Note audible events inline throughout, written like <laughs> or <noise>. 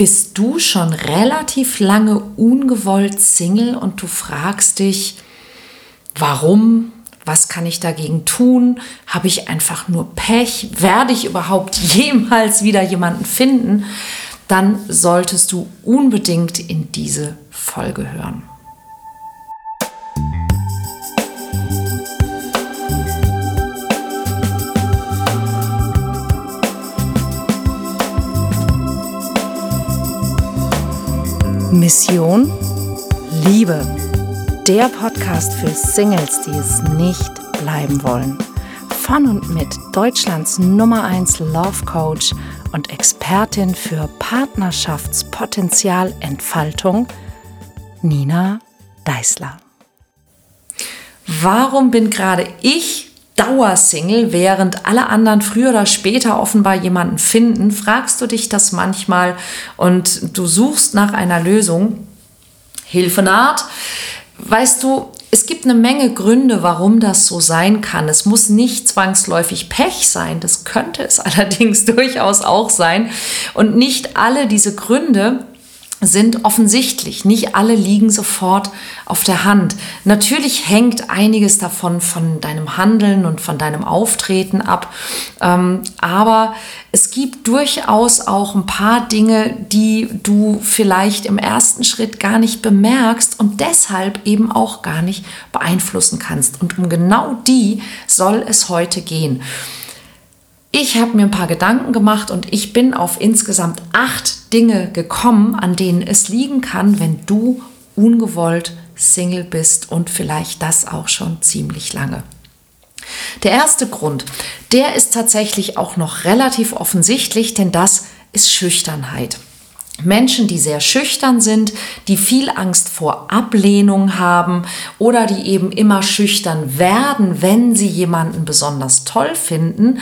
bist du schon relativ lange ungewollt Single und du fragst dich, warum? Was kann ich dagegen tun? Habe ich einfach nur Pech? Werde ich überhaupt <laughs> jemals wieder jemanden finden? Dann solltest du unbedingt in diese Folge hören. Mission Liebe. Der Podcast für Singles, die es nicht bleiben wollen. Von und mit Deutschlands Nummer 1 Love Coach und Expertin für Partnerschaftspotenzialentfaltung, Nina Deißler. Warum bin gerade ich Dauersingle, während alle anderen früher oder später offenbar jemanden finden, fragst du dich das manchmal und du suchst nach einer Lösung. Hilfe naht. Weißt du, es gibt eine Menge Gründe, warum das so sein kann. Es muss nicht zwangsläufig Pech sein, das könnte es <laughs> allerdings durchaus auch sein. Und nicht alle diese Gründe sind offensichtlich. Nicht alle liegen sofort auf der Hand. Natürlich hängt einiges davon von deinem Handeln und von deinem Auftreten ab. Ähm, aber es gibt durchaus auch ein paar Dinge, die du vielleicht im ersten Schritt gar nicht bemerkst und deshalb eben auch gar nicht beeinflussen kannst. Und um genau die soll es heute gehen. Ich habe mir ein paar Gedanken gemacht und ich bin auf insgesamt acht Dinge gekommen, an denen es liegen kann, wenn du ungewollt Single bist und vielleicht das auch schon ziemlich lange. Der erste Grund, der ist tatsächlich auch noch relativ offensichtlich, denn das ist Schüchternheit. Menschen, die sehr schüchtern sind, die viel Angst vor Ablehnung haben oder die eben immer schüchtern werden, wenn sie jemanden besonders toll finden,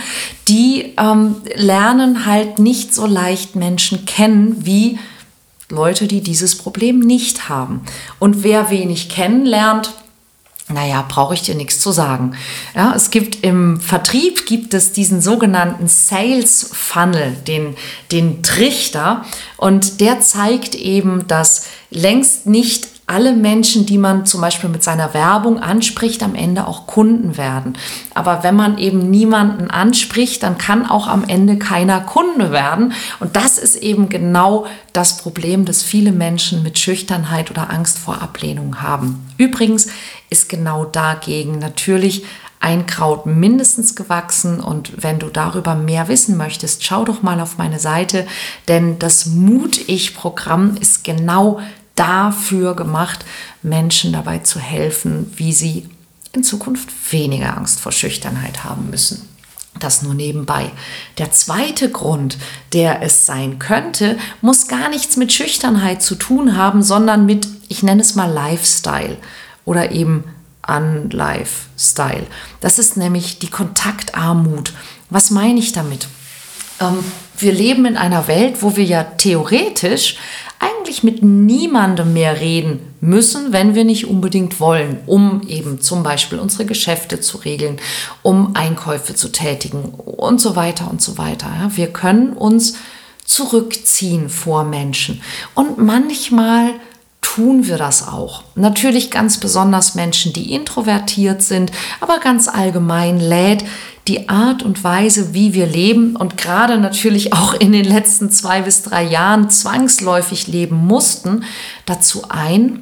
die ähm, lernen halt nicht so leicht Menschen kennen wie Leute, die dieses Problem nicht haben. Und wer wenig kennenlernt, naja, brauche ich dir nichts zu sagen. Ja, es gibt im Vertrieb gibt es diesen sogenannten Sales Funnel, den, den Trichter, und der zeigt eben, dass längst nicht alle Menschen, die man zum Beispiel mit seiner Werbung anspricht, am Ende auch Kunden werden. Aber wenn man eben niemanden anspricht, dann kann auch am Ende keiner Kunde werden. Und das ist eben genau das Problem, das viele Menschen mit Schüchternheit oder Angst vor Ablehnung haben. Übrigens ist genau dagegen natürlich ein Kraut mindestens gewachsen. Und wenn du darüber mehr wissen möchtest, schau doch mal auf meine Seite, denn das Mut-Ich-Programm ist genau dafür gemacht, Menschen dabei zu helfen, wie sie in Zukunft weniger Angst vor Schüchternheit haben müssen. Das nur nebenbei. Der zweite Grund, der es sein könnte, muss gar nichts mit Schüchternheit zu tun haben, sondern mit, ich nenne es mal Lifestyle oder eben Unlifestyle. Das ist nämlich die Kontaktarmut. Was meine ich damit? Ähm, wir leben in einer Welt, wo wir ja theoretisch eigentlich mit niemandem mehr reden müssen, wenn wir nicht unbedingt wollen, um eben zum Beispiel unsere Geschäfte zu regeln, um Einkäufe zu tätigen und so weiter und so weiter. Wir können uns zurückziehen vor Menschen. Und manchmal tun wir das auch. Natürlich ganz besonders Menschen, die introvertiert sind, aber ganz allgemein lädt die Art und Weise, wie wir leben und gerade natürlich auch in den letzten zwei bis drei Jahren zwangsläufig leben mussten, dazu ein,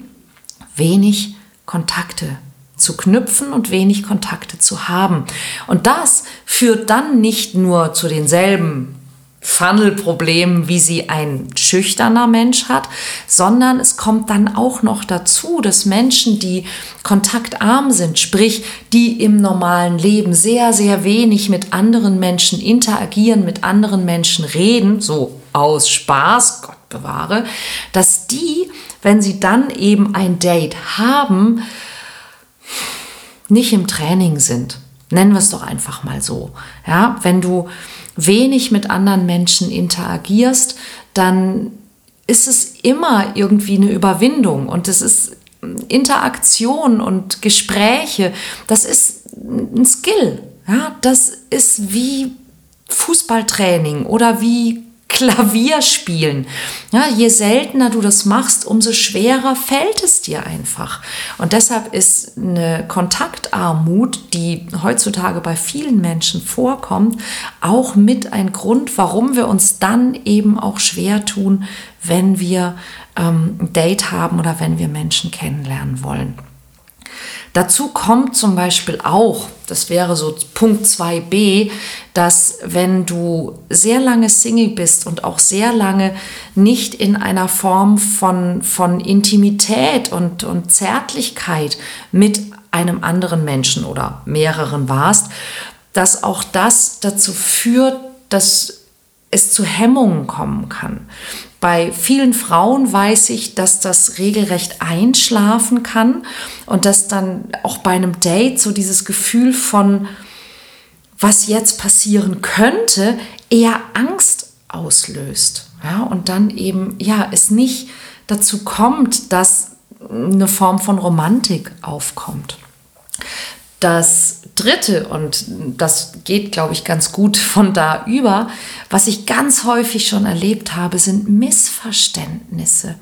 wenig Kontakte zu knüpfen und wenig Kontakte zu haben. Und das führt dann nicht nur zu denselben Funnel-Problem, wie sie ein schüchterner Mensch hat, sondern es kommt dann auch noch dazu, dass Menschen, die kontaktarm sind, sprich, die im normalen Leben sehr, sehr wenig mit anderen Menschen interagieren, mit anderen Menschen reden, so aus Spaß, Gott bewahre, dass die, wenn sie dann eben ein Date haben, nicht im Training sind. Nennen wir es doch einfach mal so. Ja, wenn du wenig mit anderen Menschen interagierst, dann ist es immer irgendwie eine Überwindung und es ist Interaktion und Gespräche, das ist ein Skill. Ja, das ist wie Fußballtraining oder wie Klavier spielen. Ja, je seltener du das machst, umso schwerer fällt es dir einfach. Und deshalb ist eine Kontaktarmut, die heutzutage bei vielen Menschen vorkommt, auch mit ein Grund, warum wir uns dann eben auch schwer tun, wenn wir ähm, ein Date haben oder wenn wir Menschen kennenlernen wollen. Dazu kommt zum Beispiel auch, das wäre so Punkt 2b, dass wenn du sehr lange Single bist und auch sehr lange nicht in einer Form von, von Intimität und, und Zärtlichkeit mit einem anderen Menschen oder mehreren warst, dass auch das dazu führt, dass es zu Hemmungen kommen kann. Bei vielen Frauen weiß ich, dass das regelrecht einschlafen kann und dass dann auch bei einem Date so dieses Gefühl von, was jetzt passieren könnte, eher Angst auslöst. Ja, und dann eben, ja, es nicht dazu kommt, dass eine Form von Romantik aufkommt. Das dritte, und das geht, glaube ich, ganz gut von da über, was ich ganz häufig schon erlebt habe, sind Missverständnisse.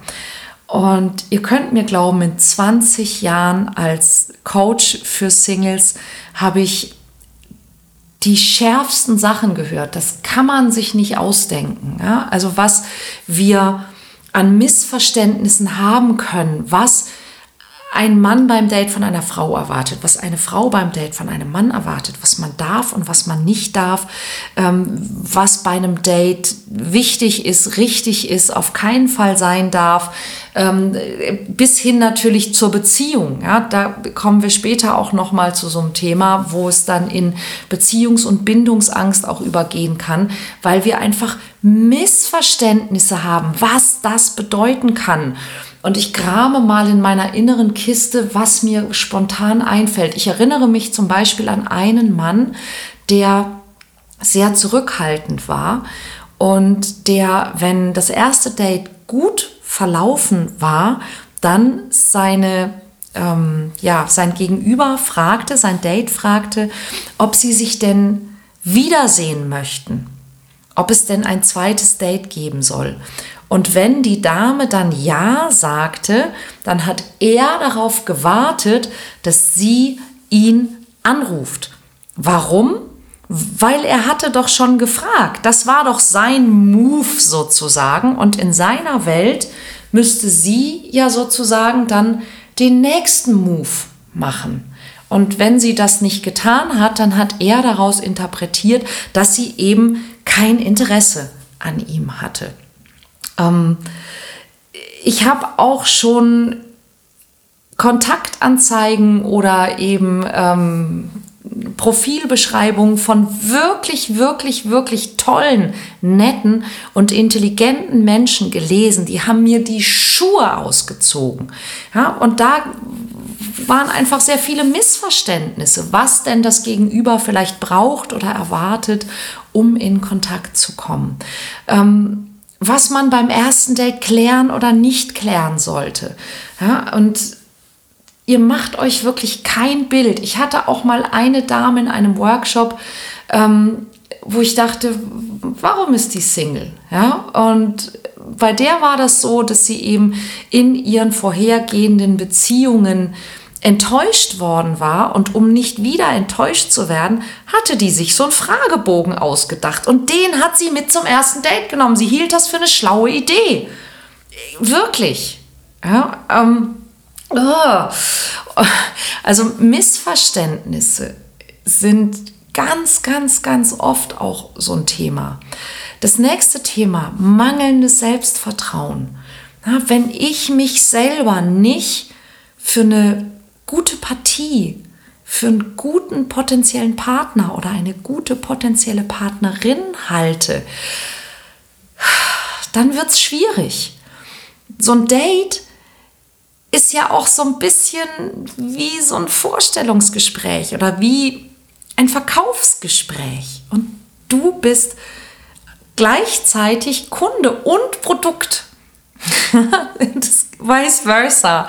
Und ihr könnt mir glauben, in 20 Jahren als Coach für Singles habe ich die schärfsten Sachen gehört. Das kann man sich nicht ausdenken. Ja? Also was wir an Missverständnissen haben können, was ein Mann beim Date von einer Frau erwartet, was eine Frau beim Date von einem Mann erwartet, was man darf und was man nicht darf, ähm, was bei einem Date wichtig ist, richtig ist, auf keinen Fall sein darf, ähm, bis hin natürlich zur Beziehung. Ja, da kommen wir später auch noch mal zu so einem Thema, wo es dann in Beziehungs- und Bindungsangst auch übergehen kann, weil wir einfach Missverständnisse haben, was das bedeuten kann. Und ich grame mal in meiner inneren Kiste, was mir spontan einfällt. Ich erinnere mich zum Beispiel an einen Mann, der sehr zurückhaltend war und der, wenn das erste Date gut verlaufen war, dann seine ähm, ja, sein Gegenüber fragte, sein Date fragte, ob sie sich denn wiedersehen möchten, ob es denn ein zweites Date geben soll. Und wenn die Dame dann Ja sagte, dann hat er darauf gewartet, dass sie ihn anruft. Warum? Weil er hatte doch schon gefragt. Das war doch sein Move sozusagen. Und in seiner Welt müsste sie ja sozusagen dann den nächsten Move machen. Und wenn sie das nicht getan hat, dann hat er daraus interpretiert, dass sie eben kein Interesse an ihm hatte. Ähm, ich habe auch schon Kontaktanzeigen oder eben ähm, Profilbeschreibungen von wirklich, wirklich, wirklich tollen, netten und intelligenten Menschen gelesen. Die haben mir die Schuhe ausgezogen. Ja, und da waren einfach sehr viele Missverständnisse, was denn das Gegenüber vielleicht braucht oder erwartet, um in Kontakt zu kommen. Ähm, was man beim ersten Date klären oder nicht klären sollte. Ja, und ihr macht euch wirklich kein Bild. Ich hatte auch mal eine Dame in einem Workshop, ähm, wo ich dachte, warum ist die Single? Ja, und bei der war das so, dass sie eben in ihren vorhergehenden Beziehungen enttäuscht worden war und um nicht wieder enttäuscht zu werden, hatte die sich so einen Fragebogen ausgedacht und den hat sie mit zum ersten Date genommen. Sie hielt das für eine schlaue Idee. Wirklich. Ja, ähm, oh. Also Missverständnisse sind ganz, ganz, ganz oft auch so ein Thema. Das nächste Thema, mangelndes Selbstvertrauen. Ja, wenn ich mich selber nicht für eine gute Partie für einen guten potenziellen Partner oder eine gute potenzielle Partnerin halte, dann wird es schwierig. So ein Date ist ja auch so ein bisschen wie so ein Vorstellungsgespräch oder wie ein Verkaufsgespräch. Und du bist gleichzeitig Kunde und Produkt. <laughs> vice versa.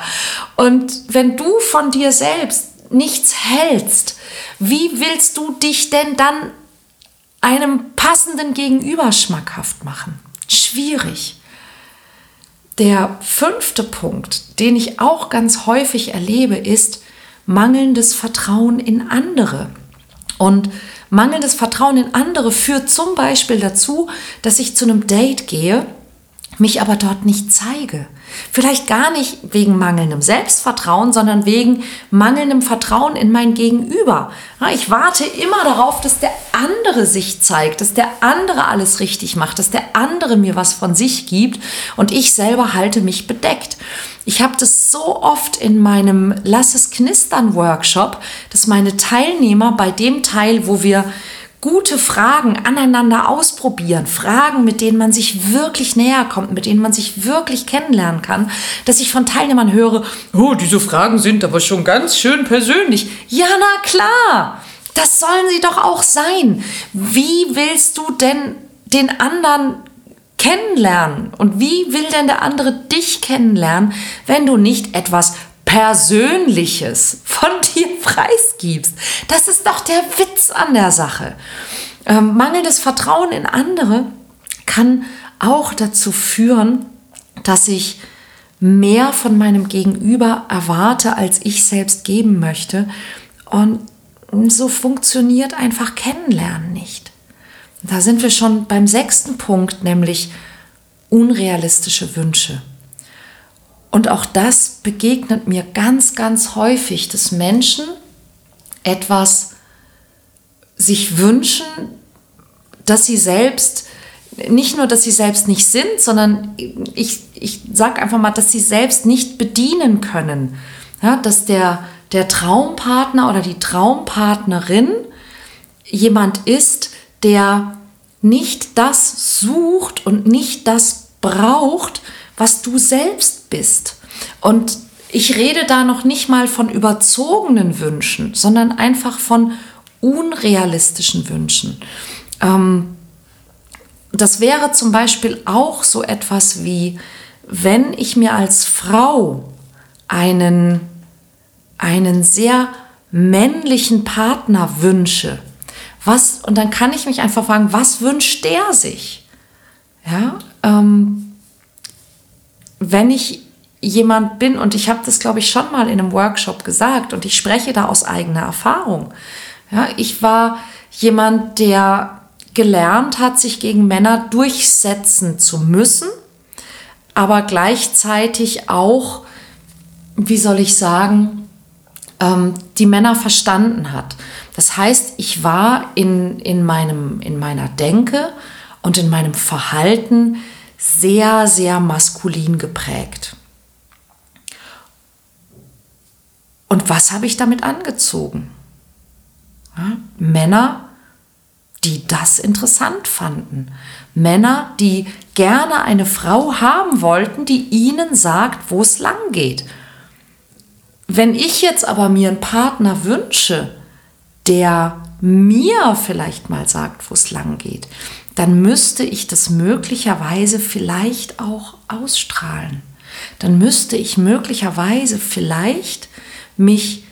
Und wenn du von dir selbst nichts hältst, wie willst du dich denn dann einem passenden Gegenüber schmackhaft machen? Schwierig. Der fünfte Punkt, den ich auch ganz häufig erlebe, ist mangelndes Vertrauen in andere. Und mangelndes Vertrauen in andere führt zum Beispiel dazu, dass ich zu einem Date gehe, mich aber dort nicht zeige. Vielleicht gar nicht wegen mangelndem Selbstvertrauen, sondern wegen mangelndem Vertrauen in mein Gegenüber. Ich warte immer darauf, dass der andere sich zeigt, dass der andere alles richtig macht, dass der andere mir was von sich gibt und ich selber halte mich bedeckt. Ich habe das so oft in meinem Lass es knistern Workshop, dass meine Teilnehmer bei dem Teil, wo wir gute Fragen aneinander ausprobieren, Fragen, mit denen man sich wirklich näher kommt, mit denen man sich wirklich kennenlernen kann, dass ich von Teilnehmern höre, oh, diese Fragen sind aber schon ganz schön persönlich. Ja, na klar, das sollen sie doch auch sein. Wie willst du denn den anderen kennenlernen? Und wie will denn der andere dich kennenlernen, wenn du nicht etwas Persönliches von <laughs> dir preisgibst. Das ist doch der Witz an der Sache. Ähm, mangelndes Vertrauen in andere kann auch dazu führen, dass ich mehr von meinem Gegenüber erwarte, als ich selbst geben möchte. Und so funktioniert einfach Kennenlernen nicht. Da sind wir schon beim sechsten Punkt, nämlich unrealistische Wünsche. Und auch das begegnet mir ganz, ganz häufig, dass Menschen etwas sich wünschen, dass sie selbst, nicht nur, dass sie selbst nicht sind, sondern ich, ich sage einfach mal, dass sie selbst nicht bedienen können. Ja, dass der, der Traumpartner oder die Traumpartnerin jemand ist, der nicht das sucht und nicht das braucht, was du bist. Und ich rede da noch nicht mal von überzogenen Wünschen, sondern einfach von unrealistischen Wünschen. Ähm, das wäre zum Beispiel auch so etwas wie, wenn ich mir als Frau einen, einen sehr männlichen Partner wünsche, was, und dann kann ich mich einfach fragen, was wünscht der sich? Ja, ähm, wenn ich jemand bin, und ich habe das, glaube ich, schon mal in einem Workshop gesagt, und ich spreche da aus eigener Erfahrung. Ja, ich war jemand, der gelernt hat, sich gegen Männer durchsetzen zu müssen, aber gleichzeitig auch, wie soll ich sagen, ähm, die Männer verstanden hat. Das heißt, ich war in, in, meinem, in meiner Denke und in meinem Verhalten sehr, sehr maskulin geprägt. Und was habe ich damit angezogen? Ja, Männer, die das interessant fanden. Männer, die gerne eine Frau haben wollten, die ihnen sagt, wo es lang geht. Wenn ich jetzt aber mir einen Partner wünsche, der mir vielleicht mal sagt, wo es lang geht, dann müsste ich das möglicherweise vielleicht auch ausstrahlen. Dann müsste ich möglicherweise vielleicht mich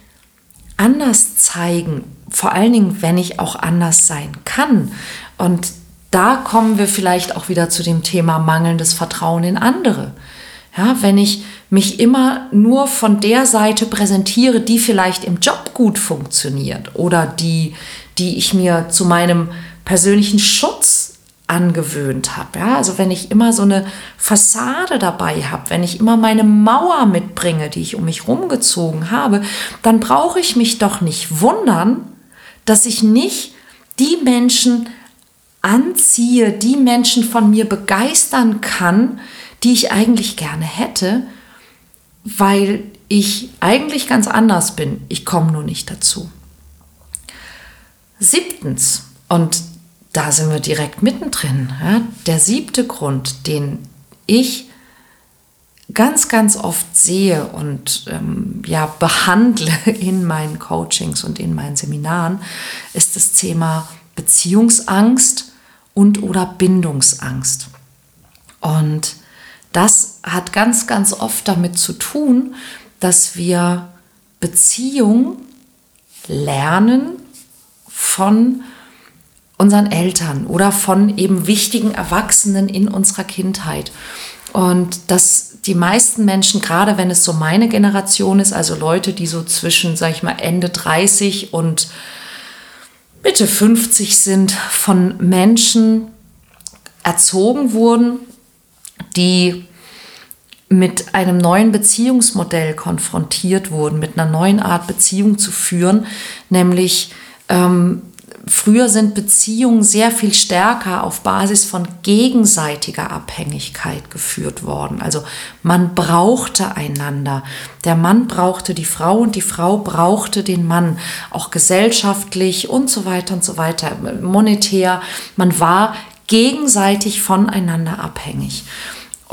anders zeigen, vor allen Dingen, wenn ich auch anders sein kann. Und da kommen wir vielleicht auch wieder zu dem Thema mangelndes Vertrauen in andere. Ja, wenn ich mich immer nur von der Seite präsentiere, die vielleicht im Job gut funktioniert oder die, die ich mir zu meinem persönlichen Schutz angewöhnt habe. Ja? Also wenn ich immer so eine Fassade dabei habe, wenn ich immer meine Mauer mitbringe, die ich um mich rumgezogen habe, dann brauche ich mich doch nicht wundern, dass ich nicht die Menschen anziehe, die Menschen von mir begeistern kann, die ich eigentlich gerne hätte, weil ich eigentlich ganz anders bin. Ich komme nur nicht dazu. Siebtens, und da sind wir direkt mittendrin. Ja? Der siebte Grund, den ich ganz, ganz oft sehe und ähm, ja, behandle <laughs> in meinen Coachings und in meinen Seminaren, ist das Thema Beziehungsangst und oder Bindungsangst. Und das hat ganz, ganz oft damit zu tun, dass wir Beziehung lernen von unseren Eltern oder von eben wichtigen Erwachsenen in unserer Kindheit. Und dass die meisten Menschen, gerade wenn es so meine Generation ist, also Leute, die so zwischen, sag ich mal, Ende 30 und Mitte 50 sind, von Menschen erzogen wurden, die mit einem neuen Beziehungsmodell konfrontiert wurden, mit einer neuen Art Beziehung zu führen, nämlich ähm, früher sind Beziehungen sehr viel stärker auf Basis von gegenseitiger Abhängigkeit geführt worden. Also man brauchte einander. Der Mann brauchte die Frau und die Frau brauchte den Mann, auch gesellschaftlich und so weiter und so weiter, monetär. Man war gegenseitig voneinander abhängig.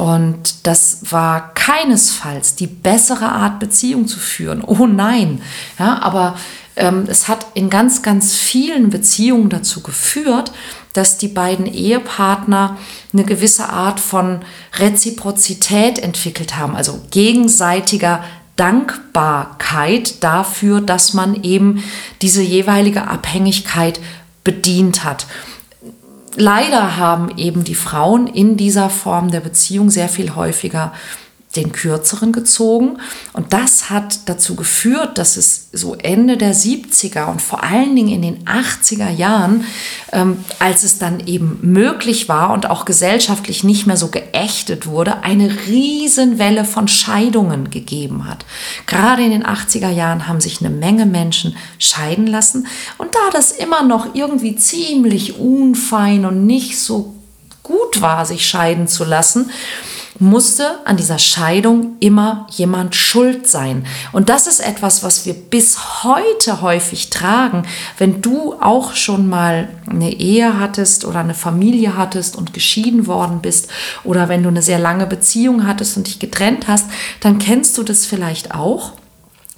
Und das war keinesfalls die bessere Art, Beziehung zu führen. Oh nein. Ja, aber es hat in ganz, ganz vielen Beziehungen dazu geführt, dass die beiden Ehepartner eine gewisse Art von Reziprozität entwickelt haben, also gegenseitiger Dankbarkeit dafür, dass man eben diese jeweilige Abhängigkeit bedient hat. Leider haben eben die Frauen in dieser Form der Beziehung sehr viel häufiger den kürzeren gezogen. Und das hat dazu geführt, dass es so Ende der 70er und vor allen Dingen in den 80er Jahren, ähm, als es dann eben möglich war und auch gesellschaftlich nicht mehr so geächtet wurde, eine Riesenwelle von Scheidungen gegeben hat. Gerade in den 80er Jahren haben sich eine Menge Menschen scheiden lassen. Und da das immer noch irgendwie ziemlich unfein und nicht so gut war, sich scheiden zu lassen, musste an dieser Scheidung immer jemand schuld sein. Und das ist etwas, was wir bis heute häufig tragen. Wenn du auch schon mal eine Ehe hattest oder eine Familie hattest und geschieden worden bist oder wenn du eine sehr lange Beziehung hattest und dich getrennt hast, dann kennst du das vielleicht auch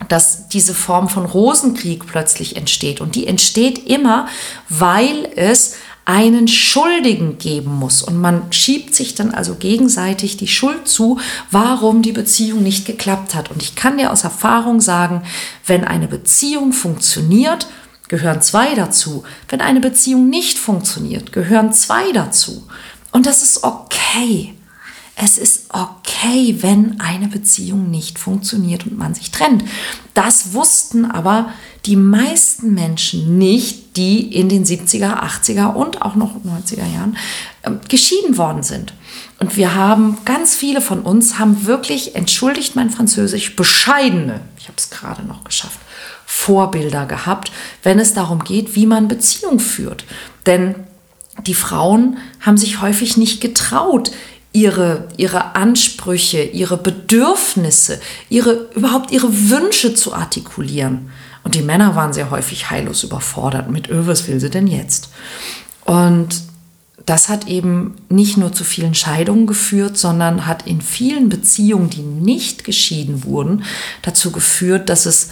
dass diese Form von Rosenkrieg plötzlich entsteht. Und die entsteht immer, weil es einen Schuldigen geben muss. Und man schiebt sich dann also gegenseitig die Schuld zu, warum die Beziehung nicht geklappt hat. Und ich kann dir aus Erfahrung sagen, wenn eine Beziehung funktioniert, gehören zwei dazu. Wenn eine Beziehung nicht funktioniert, gehören zwei dazu. Und das ist okay. Es ist okay, wenn eine Beziehung nicht funktioniert und man sich trennt. Das wussten aber die meisten Menschen nicht, die in den 70er, 80er und auch noch 90er Jahren äh, geschieden worden sind. Und wir haben, ganz viele von uns haben wirklich, entschuldigt mein Französisch, bescheidene, ich habe es gerade noch geschafft, Vorbilder gehabt, wenn es darum geht, wie man Beziehung führt. Denn die Frauen haben sich häufig nicht getraut, ihre, ihre Ansprüche, ihre Bedürfnisse, ihre, überhaupt ihre Wünsche zu artikulieren. Und die Männer waren sehr häufig heillos überfordert mit, öh, was will sie denn jetzt? Und das hat eben nicht nur zu vielen Scheidungen geführt, sondern hat in vielen Beziehungen, die nicht geschieden wurden, dazu geführt, dass es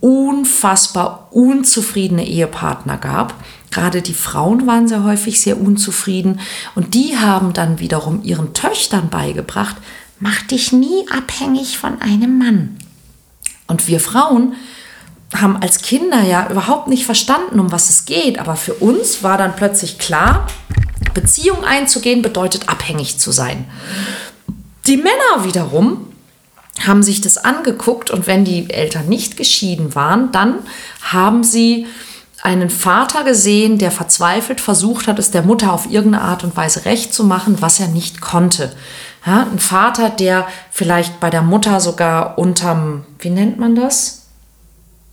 unfassbar unzufriedene Ehepartner gab. Gerade die Frauen waren sehr häufig sehr unzufrieden und die haben dann wiederum ihren Töchtern beigebracht, mach dich nie abhängig von einem Mann. Und wir Frauen haben als Kinder ja überhaupt nicht verstanden, um was es geht, aber für uns war dann plötzlich klar, Beziehung einzugehen bedeutet abhängig zu sein. Die Männer wiederum haben sich das angeguckt und wenn die Eltern nicht geschieden waren, dann haben sie einen Vater gesehen, der verzweifelt versucht hat, es der Mutter auf irgendeine Art und Weise recht zu machen, was er nicht konnte. Ja, ein Vater, der vielleicht bei der Mutter sogar unterm, wie nennt man das?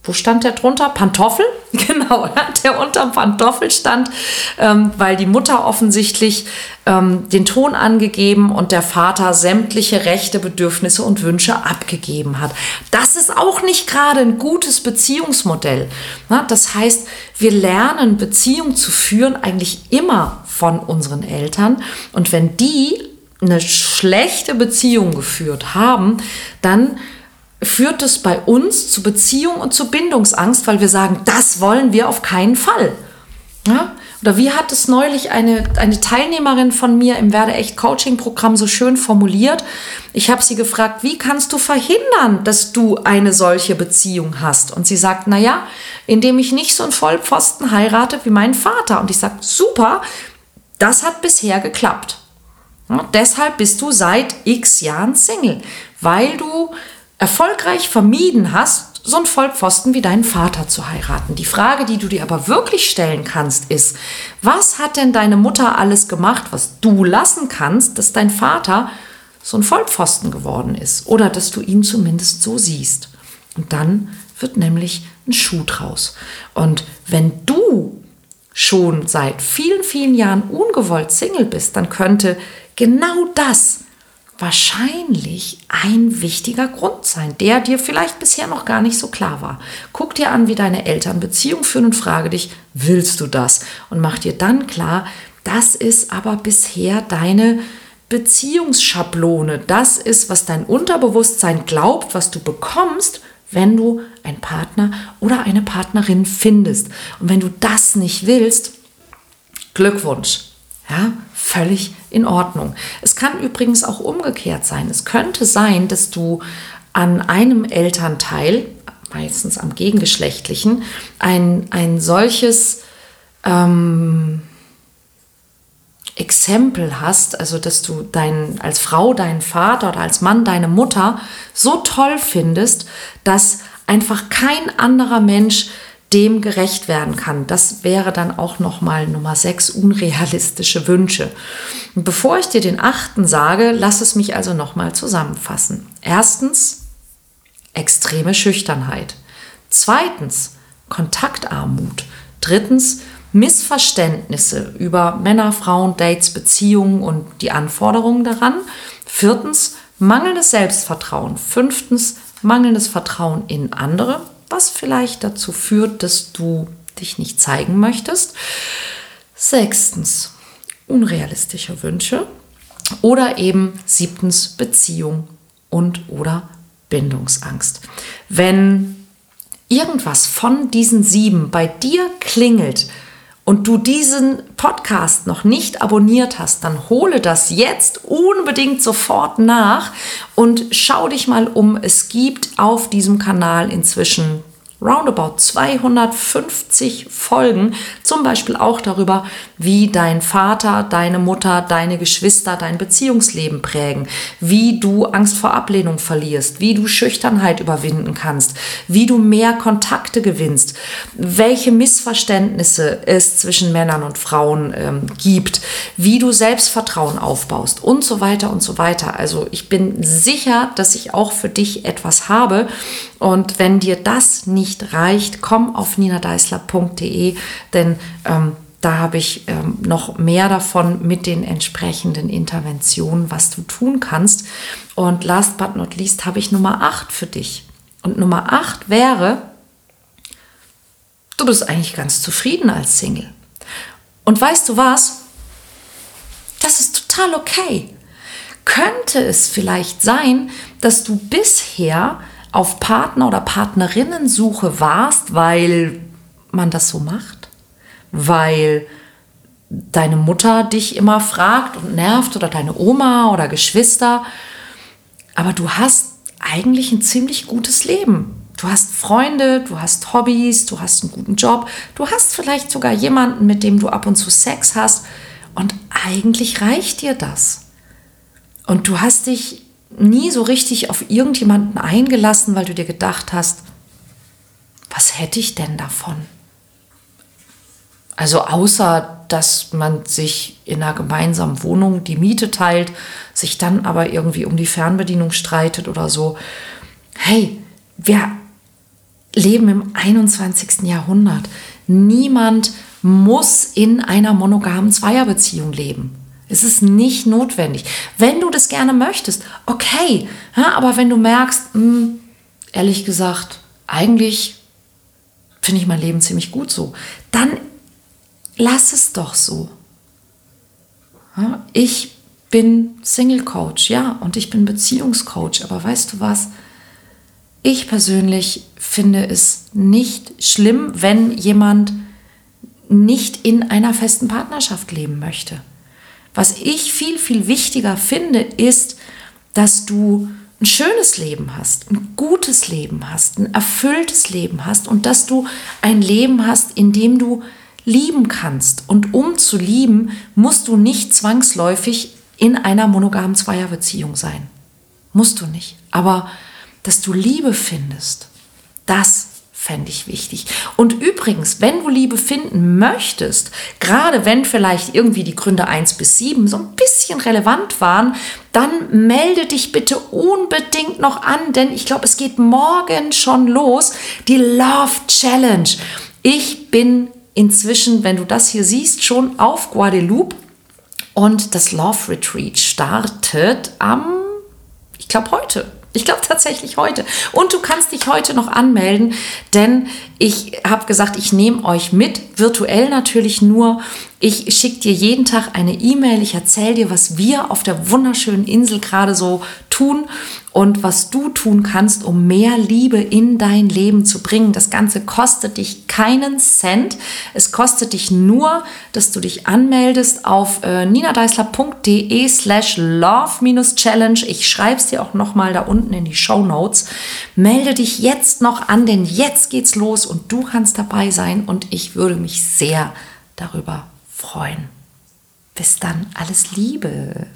Wo stand der drunter? Pantoffel? <laughs> Genau, der unterm Pantoffel stand, ähm, weil die Mutter offensichtlich ähm, den Ton angegeben und der Vater sämtliche Rechte, Bedürfnisse und Wünsche abgegeben hat. Das ist auch nicht gerade ein gutes Beziehungsmodell. Na, das heißt, wir lernen Beziehung zu führen eigentlich immer von unseren Eltern und wenn die eine schlechte Beziehung geführt haben, dann führt es bei uns zu Beziehung und zu Bindungsangst, weil wir sagen, das wollen wir auf keinen Fall. Ja? Oder wie hat es neulich eine, eine Teilnehmerin von mir im Werde echt Coaching Programm so schön formuliert? Ich habe sie gefragt, wie kannst du verhindern, dass du eine solche Beziehung hast? Und sie sagt, na ja, indem ich nicht so einen Vollpfosten heirate wie mein Vater. Und ich sage, super, das hat bisher geklappt. Ja, deshalb bist du seit x Jahren Single, weil du erfolgreich vermieden hast, so einen Vollpfosten wie deinen Vater zu heiraten. Die Frage, die du dir aber wirklich stellen kannst, ist, was hat denn deine Mutter alles gemacht, was du lassen kannst, dass dein Vater so ein Vollpfosten geworden ist oder dass du ihn zumindest so siehst. Und dann wird nämlich ein Schuh draus. Und wenn du schon seit vielen, vielen Jahren ungewollt Single bist, dann könnte genau das wahrscheinlich ein wichtiger Grund sein, der dir vielleicht bisher noch gar nicht so klar war. Guck dir an, wie deine Eltern Beziehung führen und frage dich, willst du das? Und mach dir dann klar, das ist aber bisher deine Beziehungsschablone. Das ist, was dein Unterbewusstsein glaubt, was du bekommst, wenn du einen Partner oder eine Partnerin findest. Und wenn du das nicht willst, Glückwunsch. Ja, völlig in Ordnung. Es kann übrigens auch umgekehrt sein. Es könnte sein, dass du an einem Elternteil, meistens am gegengeschlechtlichen, ein, ein solches ähm, Exempel hast, also dass du dein, als Frau deinen Vater oder als Mann deine Mutter so toll findest, dass einfach kein anderer Mensch dem gerecht werden kann. Das wäre dann auch nochmal Nummer 6, unrealistische Wünsche. Und bevor ich dir den achten sage, lass es mich also nochmal zusammenfassen. Erstens, extreme Schüchternheit. Zweitens, Kontaktarmut. Drittens, Missverständnisse über Männer, Frauen, Dates, Beziehungen und die Anforderungen daran. Viertens, mangelndes Selbstvertrauen. Fünftens, mangelndes Vertrauen in andere was vielleicht dazu führt, dass du dich nicht zeigen möchtest. Sechstens, unrealistische Wünsche. Oder eben siebtens, Beziehung und oder Bindungsangst. Wenn irgendwas von diesen sieben bei dir klingelt, und du diesen Podcast noch nicht abonniert hast, dann hole das jetzt unbedingt sofort nach und schau dich mal um. Es gibt auf diesem Kanal inzwischen roundabout 250 Folgen, zum Beispiel auch darüber, wie dein Vater, deine Mutter, deine Geschwister dein Beziehungsleben prägen, wie du Angst vor Ablehnung verlierst, wie du Schüchternheit überwinden kannst, wie du mehr Kontakte gewinnst, welche Missverständnisse es zwischen Männern und Frauen ähm, gibt, wie du Selbstvertrauen aufbaust. Und so weiter und so weiter. Also ich bin sicher, dass ich auch für dich etwas habe und wenn dir das nicht reicht, komm auf ninadeisler.de, denn ähm, da habe ich ähm, noch mehr davon mit den entsprechenden Interventionen, was du tun kannst. Und last but not least habe ich Nummer 8 für dich. Und Nummer 8 wäre, du bist eigentlich ganz zufrieden als Single. Und weißt du was? Das ist total okay. Könnte es vielleicht sein, dass du bisher auf Partner- oder Partnerinnensuche warst, weil man das so macht? Weil deine Mutter dich immer fragt und nervt oder deine Oma oder Geschwister. Aber du hast eigentlich ein ziemlich gutes Leben. Du hast Freunde, du hast Hobbys, du hast einen guten Job, du hast vielleicht sogar jemanden, mit dem du ab und zu Sex hast. Und eigentlich reicht dir das. Und du hast dich nie so richtig auf irgendjemanden eingelassen, weil du dir gedacht hast, was hätte ich denn davon? Also außer, dass man sich in einer gemeinsamen Wohnung die Miete teilt, sich dann aber irgendwie um die Fernbedienung streitet oder so. Hey, wir leben im 21. Jahrhundert. Niemand muss in einer monogamen Zweierbeziehung leben. Es ist nicht notwendig. Wenn du das gerne möchtest, okay. Ja, aber wenn du merkst, mh, hm, ehrlich gesagt, eigentlich finde ich mein Leben ziemlich gut so, dann lass es doch so. Ja, ich bin Single Coach, ja, und ich bin Beziehungscoach, aber weißt du was? Ich persönlich finde es nicht schlimm, wenn jemand nicht in einer festen Partnerschaft leben möchte. Was ich viel, viel wichtiger finde, ist, dass du ein schönes Leben hast, ein gutes Leben hast, ein erfülltes Leben hast und dass du ein Leben hast, in dem du lieben kannst. Und um zu lieben, musst du nicht zwangsläufig in einer monogamen Zweierbeziehung sein. Musst du nicht. Aber dass du Liebe findest, das fände ich wichtig. Und übrigens, wenn du Liebe finden möchtest, gerade wenn vielleicht irgendwie die Gründe 1 bis 7 so ein bisschen relevant waren, dann melde dich bitte unbedingt noch an, denn ich glaube, es geht morgen schon los, die Love Challenge. Ich bin inzwischen, wenn du das hier siehst, schon auf Guadeloupe und das Love Retreat startet am, ich glaube, heute. Ich glaube tatsächlich heute. Und du kannst dich heute noch anmelden, denn ich habe gesagt, ich nehme euch mit, virtuell natürlich nur. Ich schicke dir jeden Tag eine E-Mail, ich erzähle dir, was wir auf der wunderschönen Insel gerade so tun und was du tun kannst, um mehr Liebe in dein Leben zu bringen. Das Ganze kostet dich keinen Cent. Es kostet dich nur, dass du dich anmeldest auf äh, ninadeisler.de slash love-challenge. Ich schreibe es dir auch nochmal da unten in die Show Notes. Melde dich jetzt noch an, denn jetzt geht's los und du kannst dabei sein und ich würde mich sehr darüber freuen. Bis dann, alles Liebe.